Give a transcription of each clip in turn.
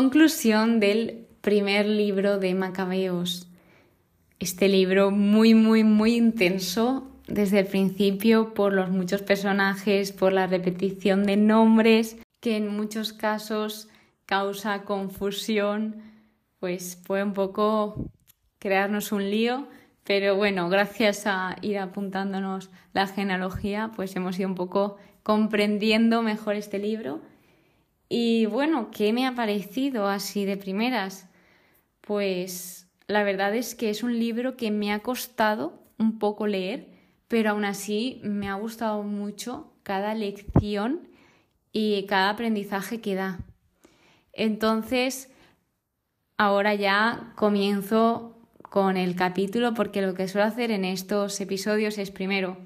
conclusión del primer libro de Macabeos. Este libro muy, muy, muy intenso desde el principio por los muchos personajes, por la repetición de nombres, que en muchos casos causa confusión, pues fue un poco crearnos un lío, pero bueno, gracias a ir apuntándonos la genealogía, pues hemos ido un poco comprendiendo mejor este libro. Y bueno, ¿qué me ha parecido así de primeras? Pues la verdad es que es un libro que me ha costado un poco leer, pero aún así me ha gustado mucho cada lección y cada aprendizaje que da. Entonces, ahora ya comienzo con el capítulo porque lo que suelo hacer en estos episodios es primero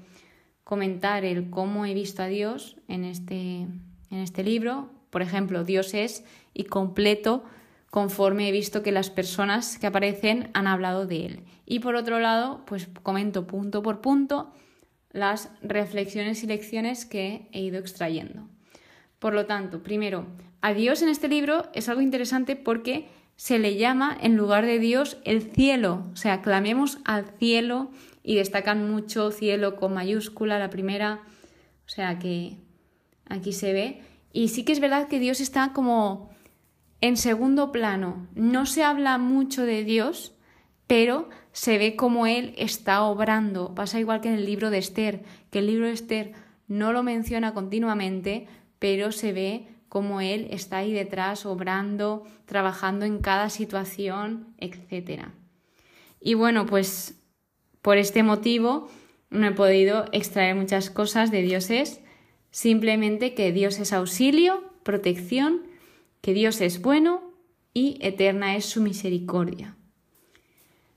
comentar el cómo he visto a Dios en este, en este libro. Por ejemplo, Dios es y completo conforme he visto que las personas que aparecen han hablado de él. Y por otro lado, pues comento punto por punto las reflexiones y lecciones que he ido extrayendo. Por lo tanto, primero, a Dios en este libro es algo interesante porque se le llama en lugar de Dios el cielo, o sea, clamemos al cielo y destacan mucho cielo con mayúscula, la primera, o sea que aquí se ve. Y sí que es verdad que Dios está como en segundo plano, no se habla mucho de Dios, pero se ve como Él está obrando. Pasa igual que en el libro de Esther, que el libro de Esther no lo menciona continuamente, pero se ve cómo él está ahí detrás obrando, trabajando en cada situación, etc. Y bueno, pues por este motivo no he podido extraer muchas cosas de dioses, simplemente que Dios es auxilio, protección, que Dios es bueno y eterna es su misericordia.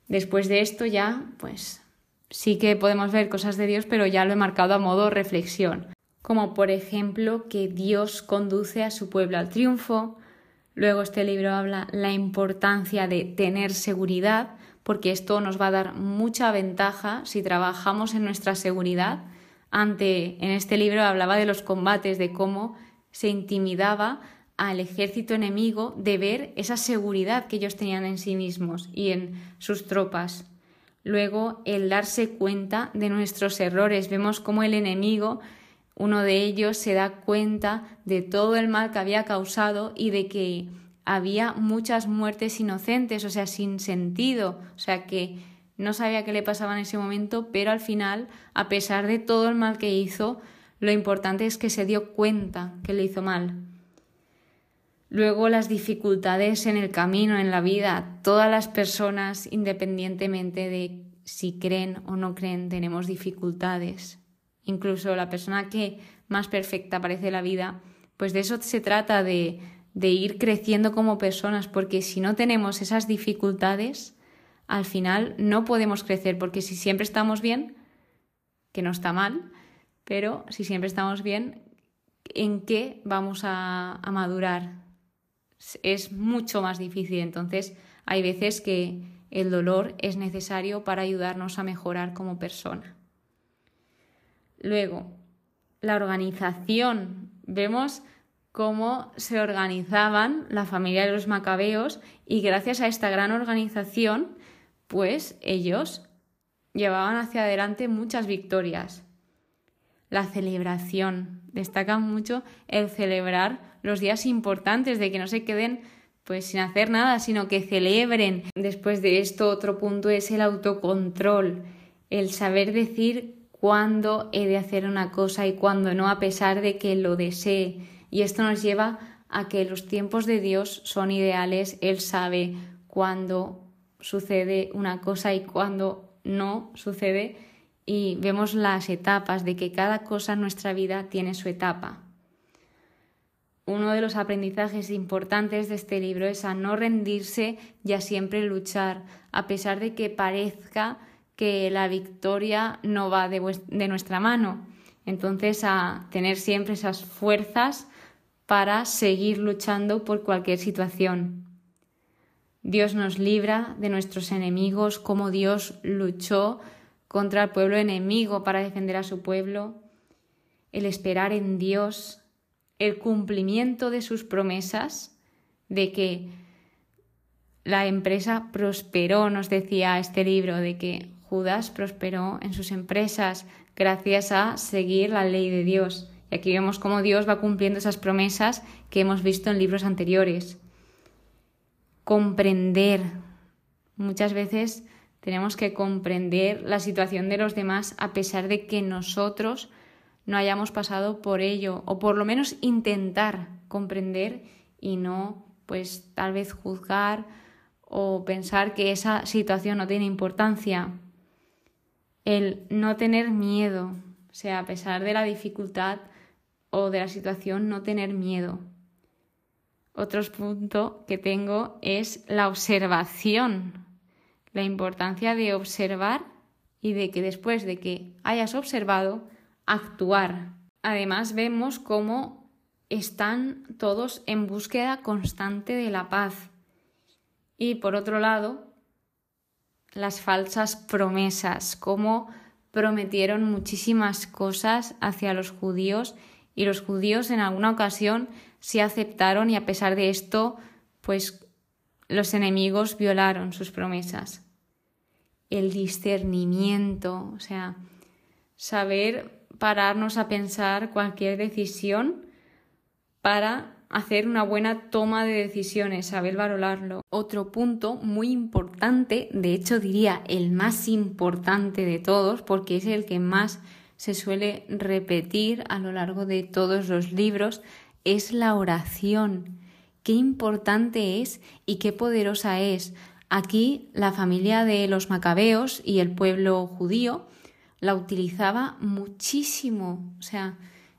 Después de esto ya, pues sí que podemos ver cosas de Dios, pero ya lo he marcado a modo reflexión como por ejemplo que Dios conduce a su pueblo al triunfo. Luego este libro habla la importancia de tener seguridad, porque esto nos va a dar mucha ventaja si trabajamos en nuestra seguridad. Ante en este libro hablaba de los combates, de cómo se intimidaba al ejército enemigo de ver esa seguridad que ellos tenían en sí mismos y en sus tropas. Luego, el darse cuenta de nuestros errores. Vemos cómo el enemigo uno de ellos se da cuenta de todo el mal que había causado y de que había muchas muertes inocentes, o sea, sin sentido, o sea, que no sabía qué le pasaba en ese momento, pero al final, a pesar de todo el mal que hizo, lo importante es que se dio cuenta que le hizo mal. Luego las dificultades en el camino, en la vida, todas las personas, independientemente de si creen o no creen, tenemos dificultades incluso la persona que más perfecta parece la vida, pues de eso se trata de, de ir creciendo como personas, porque si no tenemos esas dificultades, al final no podemos crecer, porque si siempre estamos bien, que no está mal, pero si siempre estamos bien, ¿en qué vamos a, madurar? Es mucho más difícil, entonces hay veces que el dolor es necesario para ayudarnos a mejorar como persona. Luego, la organización. Vemos cómo se organizaban la familia de los macabeos y gracias a esta gran organización, pues ellos llevaban hacia adelante muchas victorias. La celebración. Destacan mucho el celebrar los días importantes, de que no se queden pues sin hacer nada, sino que celebren. Después de esto, otro punto es el autocontrol, el saber decir cuándo he de hacer una cosa y cuándo no, a pesar de que lo desee. Y esto nos lleva a que los tiempos de Dios son ideales. Él sabe cuándo sucede una cosa y cuándo no sucede. Y vemos las etapas de que cada cosa en nuestra vida tiene su etapa. Uno de los aprendizajes importantes de este libro es a no rendirse y a siempre luchar, a pesar de que parezca que la victoria no va de, nuestra mano. Entonces, a tener siempre esas fuerzas para seguir luchando por cualquier situación. Dios nos libra de nuestros enemigos, como Dios luchó contra el pueblo enemigo para defender a su pueblo, el esperar en Dios, el cumplimiento de sus promesas, de que la empresa prosperó, nos decía este libro, de que Judas prosperó en sus empresas gracias a seguir la ley de Dios. Y aquí vemos cómo Dios va cumpliendo esas promesas que hemos visto en libros anteriores. Comprender. Muchas veces tenemos que comprender la situación de los demás a pesar de que nosotros no hayamos pasado por ello o por lo menos intentar comprender y no pues tal vez juzgar o pensar que esa situación no tiene importancia. El no tener miedo, o sea, a pesar de la dificultad o de la situación, no tener miedo. Otro punto que tengo es la observación la importancia de observar y de que después de que hayas observado, actuar. Además vemos cómo están todos en búsqueda constante de la paz. Y por otro lado, las falsas promesas, cómo prometieron muchísimas cosas hacia los judíos y los judíos en alguna ocasión sí aceptaron y a pesar de esto, pues los enemigos violaron sus promesas el discernimiento, o sea, saber pararnos a pensar cualquier decisión para hacer una buena toma de decisiones, saber valorarlo. Otro punto muy importante, de hecho diría el más importante de todos, porque es el que más se suele repetir a lo largo de todos los libros, es la oración. Qué importante es y qué poderosa es. Aquí la familia de los macabeos y el pueblo judío la utilizaba muchísimo, o sea,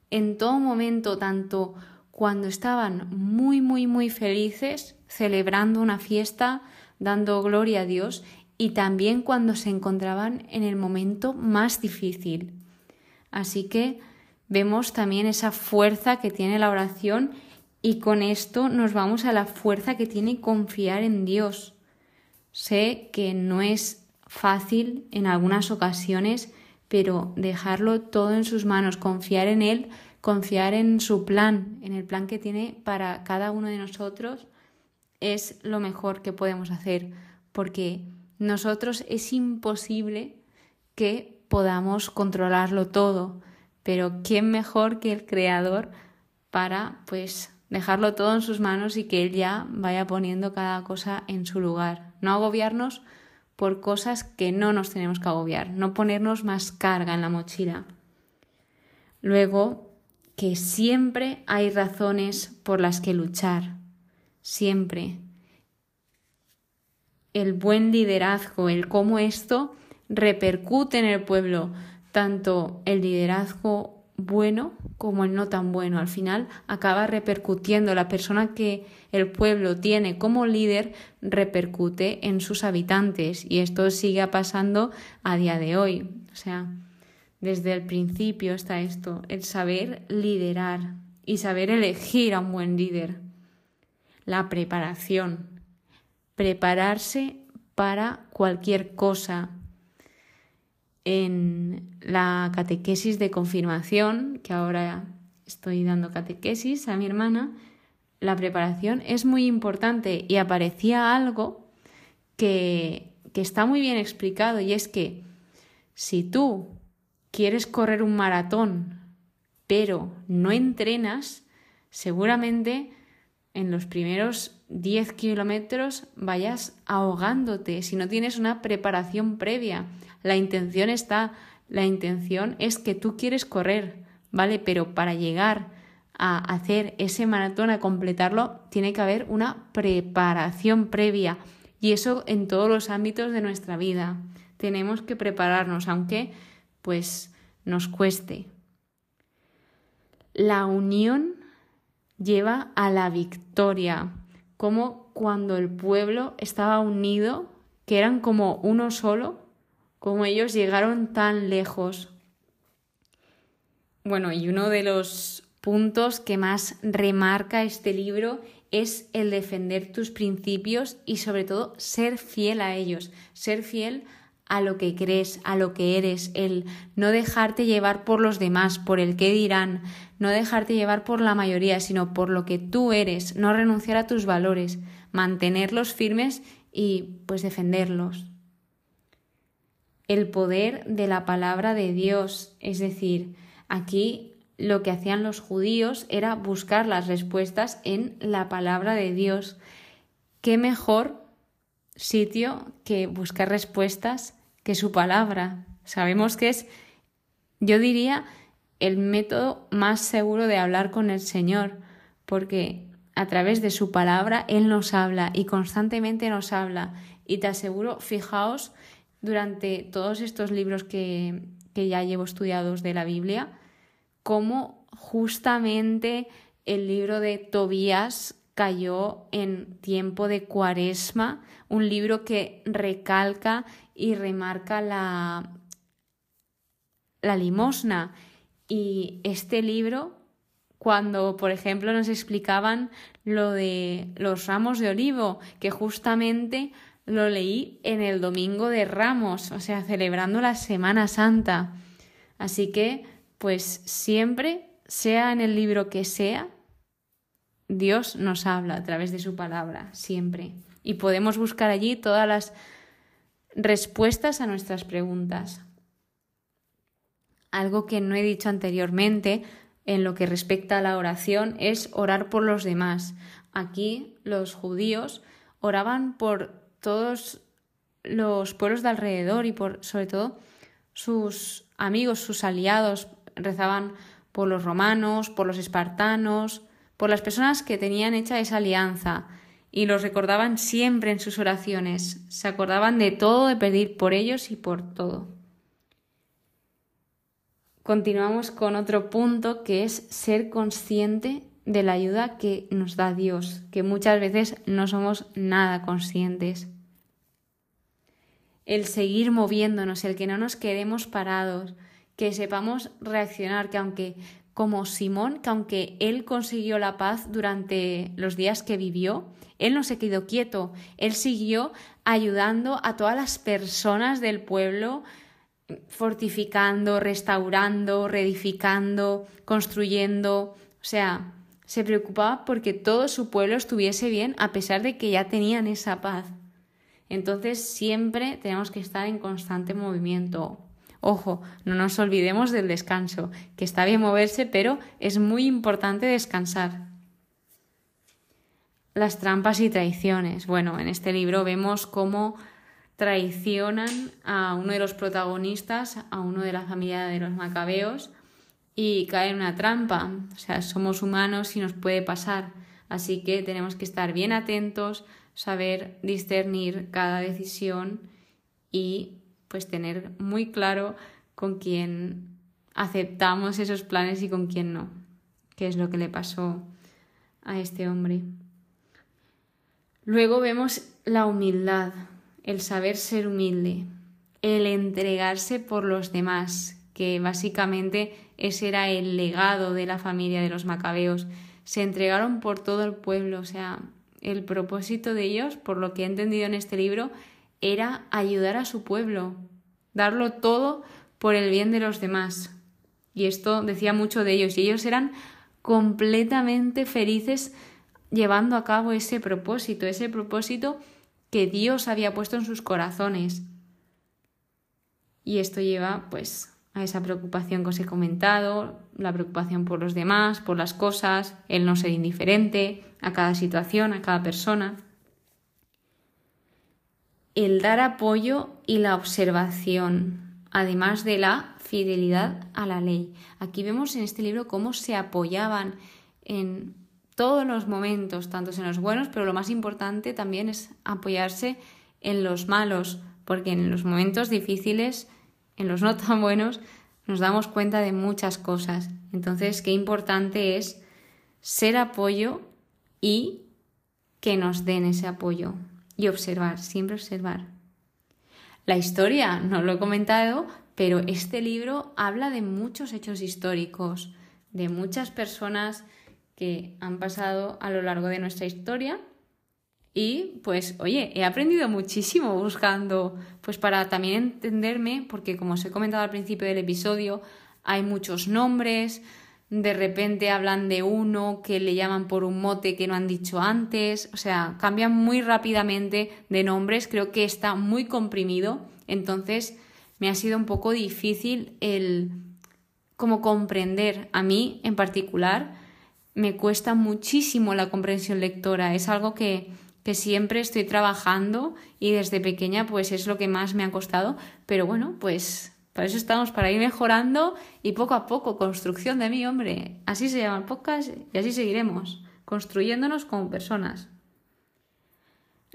en todo momento, tanto cuando estaban muy, muy, muy felices, celebrando una fiesta, dando gloria a Dios, y también cuando se encontraban en el momento más difícil. Así que vemos también esa fuerza que tiene la oración y con esto nos vamos a la fuerza que tiene confiar en Dios. Sé que no es fácil en algunas ocasiones, pero dejarlo todo en sus manos, confiar en Él, confiar en su plan, en el plan que tiene para cada uno de nosotros, es lo mejor que podemos hacer, porque nosotros es imposible que podamos controlarlo todo, pero ¿quién mejor que el Creador para, pues, dejarlo todo en sus manos y que Él ya vaya poniendo cada cosa en su lugar. No agobiarnos por cosas que no nos tenemos que agobiar, no ponernos más carga en la mochila. Luego, que siempre hay razones por las que luchar, siempre. El buen liderazgo, el cómo esto repercute en el pueblo, tanto el liderazgo bueno como el no tan bueno. Al final acaba repercutiendo. La persona que el pueblo tiene como líder repercute en sus habitantes y esto sigue pasando a día de hoy. O sea, desde el principio está esto, el saber liderar y saber elegir a un buen líder. La preparación. Prepararse para cualquier cosa, en la catequesis de confirmación, que ahora estoy dando catequesis a mi hermana, la preparación es muy importante y aparecía algo que, que está muy bien explicado y es que si tú quieres correr un maratón pero no entrenas, seguramente en los primeros 10 kilómetros vayas ahogándote si no tienes una preparación previa. La intención está, la intención es que tú quieres correr, ¿vale? Pero para llegar a hacer ese maratón, a completarlo, tiene que haber una preparación previa. Y eso en todos los ámbitos de nuestra vida. Tenemos que prepararnos, aunque pues nos cueste. La unión lleva a la victoria, como cuando el pueblo estaba unido, que eran como uno solo, como ellos llegaron tan lejos. Bueno, y uno de los puntos que más remarca este libro es el defender tus principios y sobre todo ser fiel a ellos, ser fiel a lo que crees, a lo que eres, el no dejarte llevar por los demás, por el qué dirán, no dejarte llevar por la mayoría, sino por lo que tú eres, no renunciar a tus valores, mantenerlos firmes y pues defenderlos. El poder de la palabra de Dios, es decir, aquí lo que hacían los judíos era buscar las respuestas en la palabra de Dios. ¿Qué mejor sitio que buscar respuestas que su palabra. Sabemos que es, yo diría, el método más seguro de hablar con el Señor, porque a través de su palabra Él nos habla y constantemente nos habla. Y te aseguro, fijaos, durante todos estos libros que, que ya llevo estudiados de la Biblia, cómo justamente el libro de Tobías cayó en tiempo de cuaresma, un libro que recalca y remarca la, la limosna. Y este libro, cuando, por ejemplo, nos explicaban lo de los ramos de olivo, que justamente lo leí en el domingo de Ramos, o sea, celebrando la Semana Santa. Así que, pues siempre, sea en el libro que sea, Dios nos habla a través de su palabra, siempre. Y podemos buscar allí todas las respuestas a nuestras preguntas. Algo que no he dicho anteriormente en lo que respecta a la oración es orar por los demás. Aquí los judíos oraban por todos los pueblos de alrededor y por sobre todo sus amigos, sus aliados, rezaban por los romanos, por los espartanos, por las personas que tenían hecha esa alianza y los recordaban siempre en sus oraciones, se acordaban de todo, de pedir por ellos y por todo. Continuamos con otro punto que es ser consciente de la ayuda que nos da Dios, que muchas veces no somos nada conscientes. El seguir moviéndonos, el que no nos quedemos parados, que sepamos reaccionar, que aunque como Simón, que aunque él consiguió la paz durante los días que vivió, él no se quedó quieto, él siguió ayudando a todas las personas del pueblo, fortificando, restaurando, reedificando, construyendo, o sea, se preocupaba porque todo su pueblo estuviese bien a pesar de que ya tenían esa paz. Entonces siempre tenemos que estar en constante movimiento, Ojo, no nos olvidemos del descanso, que está bien moverse, pero es muy importante descansar. Las trampas y traiciones. Bueno, en este libro vemos cómo traicionan a uno de los protagonistas, a uno de la familia de los macabeos, y cae en una trampa. O sea, somos humanos y nos puede pasar. Así que tenemos que estar bien atentos, saber discernir cada decisión y pues tener muy claro con quién aceptamos esos planes y con quién no, qué es lo que le pasó a este hombre. Luego vemos la humildad, el saber ser humilde, el entregarse por los demás, que básicamente ese era el legado de la familia de los macabeos. Se entregaron por todo el pueblo, o sea, el propósito de ellos, por lo que he entendido en este libro, era ayudar a su pueblo, darlo todo por el bien de los demás. Y esto decía mucho de ellos, y ellos eran completamente felices llevando a cabo ese propósito, ese propósito que Dios había puesto en sus corazones. Y esto lleva pues a esa preocupación que os he comentado, la preocupación por los demás, por las cosas, el no ser indiferente a cada situación, a cada persona el dar apoyo y la observación, además de la fidelidad a la ley. Aquí vemos en este libro cómo se apoyaban en todos los momentos, tanto en los buenos, pero lo más importante también es apoyarse en los malos, porque en los momentos difíciles, en los no tan buenos, nos damos cuenta de muchas cosas. Entonces, qué importante es ser apoyo y que nos den ese apoyo y observar, siempre observar. La historia, no lo he comentado, pero este libro habla de muchos hechos históricos, de muchas personas que han pasado a lo largo de nuestra historia Y pues, oye, he aprendido muchísimo buscando, pues para también entenderme, porque como os he comentado al principio del episodio, hay muchos nombres, de repente hablan de uno que le llaman por un mote que no han dicho antes, o sea, cambian muy rápidamente de nombres, creo que está muy comprimido, entonces me ha sido un poco difícil el como comprender a mí en particular, me cuesta muchísimo la comprensión lectora, es algo que, que siempre estoy trabajando y desde pequeña pues es lo que más me ha costado, pero bueno, pues para eso estamos, para ir mejorando y poco a poco, construcción de mí, hombre. Así se llama el podcast y así seguiremos, construyéndonos como personas.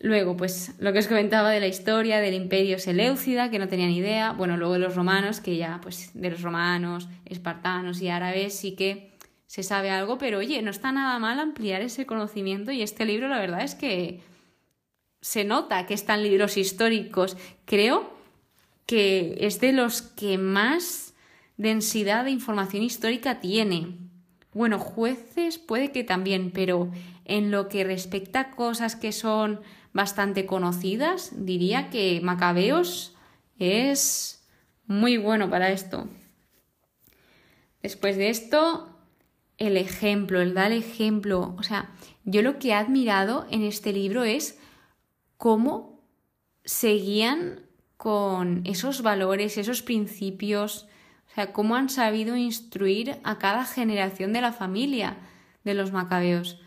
Luego, pues lo que os comentaba de la historia del imperio Seleucida, que no tenía ni idea. Bueno, luego de los romanos, que ya, pues de los romanos, espartanos y árabes sí que se sabe algo, pero oye, no está nada mal ampliar ese conocimiento y este libro la verdad es que se nota que están libros históricos. Creo que es de los que más densidad de información histórica tiene. Bueno, jueces puede que también, pero en lo que respecta a cosas que son bastante conocidas, diría que Macabeos es muy bueno para esto. Después de esto, el ejemplo, el dar ejemplo. O sea, yo lo que he admirado en este libro es cómo seguían con esos valores, esos principios, o sea, cómo han sabido instruir a cada generación de la familia de los macabeos.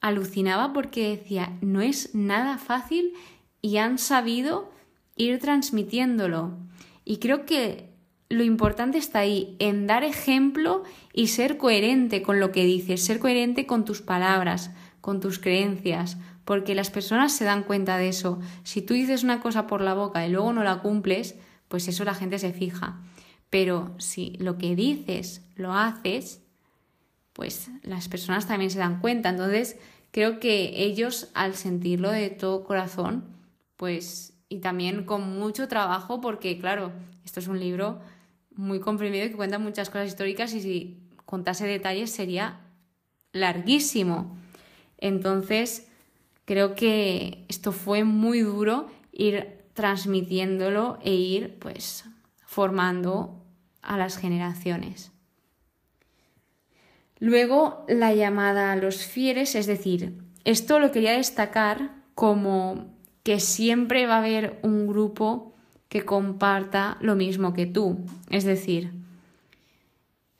Alucinaba porque decía, no es nada fácil y han sabido ir transmitiéndolo. Y creo que lo importante está ahí, en dar ejemplo y ser coherente con lo que dices, ser coherente con tus palabras, con tus creencias, porque las personas se dan cuenta de eso. Si tú dices una cosa por la boca y luego no la cumples, pues eso la gente se fija. Pero si lo que dices lo haces, pues las personas también se dan cuenta. Entonces, creo que ellos, al sentirlo de todo corazón, pues, y también con mucho trabajo, porque claro, esto es un libro muy comprimido que cuenta muchas cosas históricas y si contase detalles sería larguísimo. Entonces, creo que esto fue muy duro ir transmitiéndolo e ir pues formando a las generaciones. Luego la llamada a los fieres, es decir, esto lo quería destacar como que siempre va a haber un grupo que comparta lo mismo que tú. Es decir,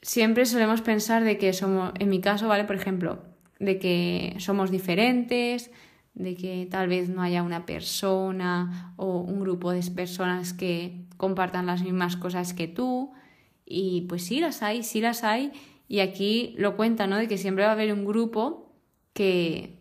siempre solemos pensar de que somos, en mi caso, ¿vale? Por ejemplo, de que somos diferentes, de que tal vez no haya una persona o un grupo de personas que compartan las mismas cosas que tú. Y pues sí las hay, sí las hay. Y aquí lo cuenta, ¿no? De que siempre va a haber un grupo que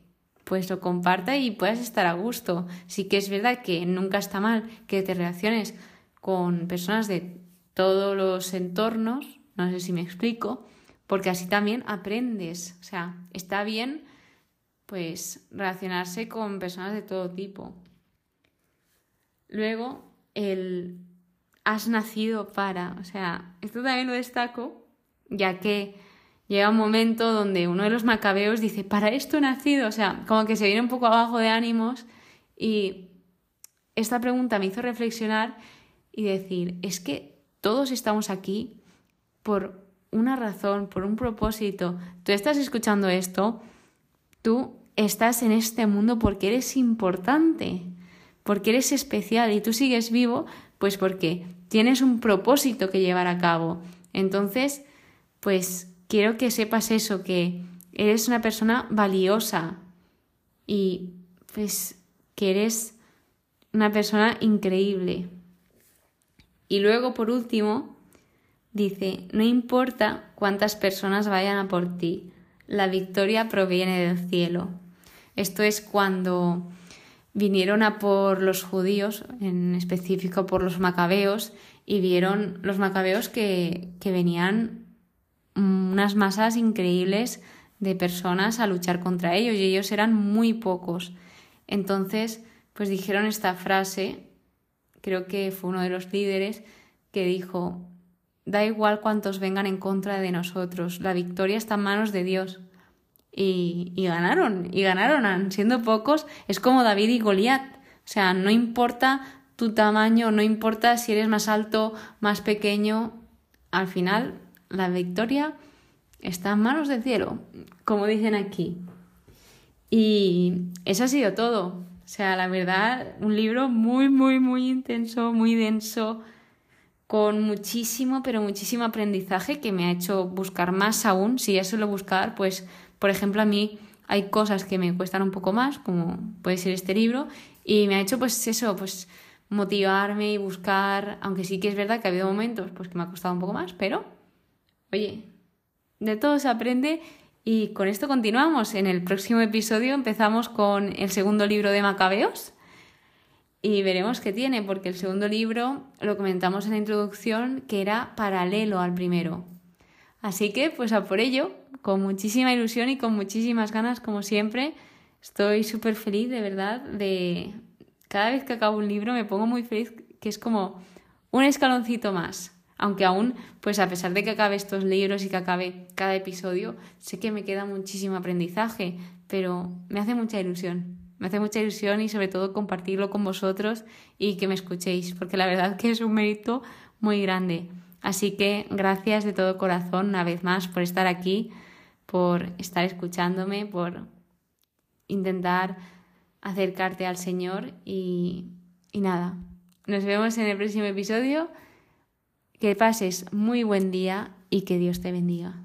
pues lo comparta y puedas estar a gusto. Sí que es verdad que nunca está mal que te relaciones con personas de todos los entornos, no sé si me explico, porque así también aprendes. O sea, está bien pues relacionarse con personas de todo tipo. Luego, el has nacido para, o sea, esto también lo destaco, ya que llega un momento donde uno de los macabeos dice, para esto he nacido, o sea, como que se viene un poco abajo de ánimos y esta pregunta me hizo reflexionar y decir, es que todos estamos aquí por una razón, por un propósito. Tú estás escuchando esto, tú estás en este mundo porque eres importante, porque eres especial y tú sigues vivo, pues porque tienes un propósito que llevar a cabo. Entonces, pues quiero que sepas eso, que eres una persona valiosa y pues que eres una persona increíble. Y luego, por último, dice, no importa cuántas personas vayan a por ti, la victoria proviene del cielo. Esto es cuando vinieron a por los judíos, en específico por los macabeos, y vieron los macabeos que, que venían unas masas increíbles de personas a luchar contra ellos y ellos eran muy pocos. Entonces, pues dijeron esta frase, creo que fue uno de los líderes, que dijo, da igual cuántos vengan en contra de nosotros, la victoria está en manos de Dios. y, y ganaron, y ganaron, siendo pocos, es como David y Goliat. O sea, no importa tu tamaño, no importa si eres más alto, más pequeño, al final la victoria está en manos del cielo, como dicen aquí. Y eso ha sido todo. O sea, la verdad, un libro muy, muy, muy intenso, muy denso, con muchísimo, pero muchísimo aprendizaje que me ha hecho buscar más aún. Si ya suelo buscar, pues, por ejemplo, a mí hay cosas que me cuestan un poco más, como puede ser este libro, y me ha hecho, pues, eso, pues, motivarme y buscar, aunque sí que es verdad que ha habido momentos, pues, que me ha costado un poco más, pero, oye, de todo se aprende y con esto continuamos. En el próximo episodio empezamos con el segundo libro de Macabeos y veremos qué tiene, porque el segundo libro lo comentamos en la introducción que era paralelo al primero. Así que, pues a por ello, con muchísima ilusión y con muchísimas ganas, como siempre. Estoy súper feliz, de verdad, de... Cada vez que acabo un libro me pongo muy feliz, que es como un escaloncito más aunque aún, pues a pesar de que acabe estos libros y que acabe cada episodio, sé que me queda muchísimo aprendizaje, pero me hace mucha ilusión. Me hace mucha ilusión y sobre todo compartirlo con vosotros y que me escuchéis, porque la verdad que es un mérito muy grande. Así que gracias de todo corazón una vez más por estar aquí, por estar escuchándome, por intentar acercarte al Señor y, y nada. Nos vemos en el próximo episodio. Que pases muy buen día y que Dios te bendiga.